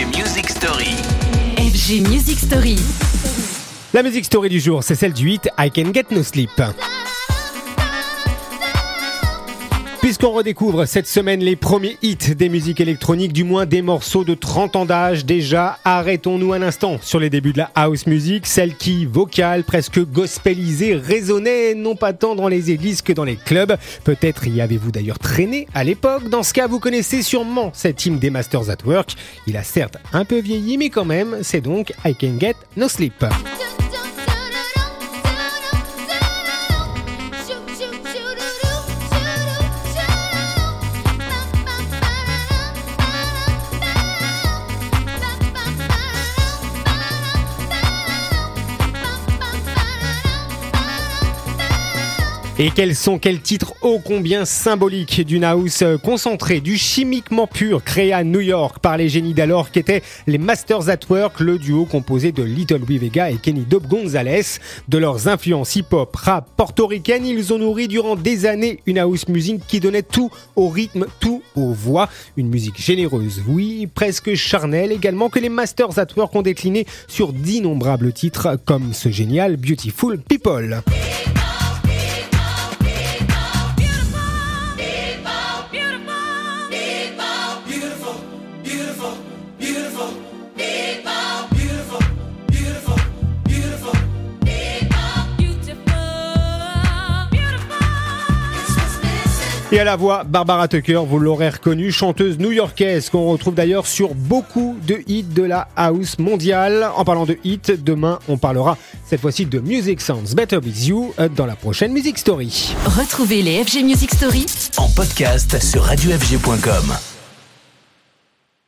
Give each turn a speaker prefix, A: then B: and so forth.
A: FG Music Story.
B: FG Music Story.
C: La musique story du jour, c'est celle du hit I Can Get No Sleep. Puisqu'on redécouvre cette semaine les premiers hits des musiques électroniques, du moins des morceaux de 30 ans d'âge déjà, arrêtons-nous un instant sur les débuts de la house music, celle qui, vocale, presque gospelisée, résonnait non pas tant dans les églises que dans les clubs. Peut-être y avez-vous d'ailleurs traîné à l'époque. Dans ce cas, vous connaissez sûrement cet hymne des Masters at Work. Il a certes un peu vieilli, mais quand même, c'est donc I Can Get No Sleep. Et quels sont quels titres ô combien symboliques d'une house concentrée, du chimiquement pur créé à New York par les génies d'alors qui étaient les Masters at Work, le duo composé de Little Wee Vega et Kenny Dope Gonzalez. De leurs influences hip-hop, rap, portoricaines, ils ont nourri durant des années une house music qui donnait tout au rythme, tout aux voix. Une musique généreuse, oui, presque charnelle également que les Masters at Work ont décliné sur d'innombrables titres comme ce génial Beautiful People. Et à la voix, Barbara Tucker, vous l'aurez reconnue, chanteuse new-yorkaise qu'on retrouve d'ailleurs sur beaucoup de hits de la house mondiale. En parlant de hits, demain on parlera cette fois-ci de Music Sounds Better With You euh, dans la prochaine Music Story.
B: Retrouvez les FG Music Story
A: En podcast sur radiofg.com.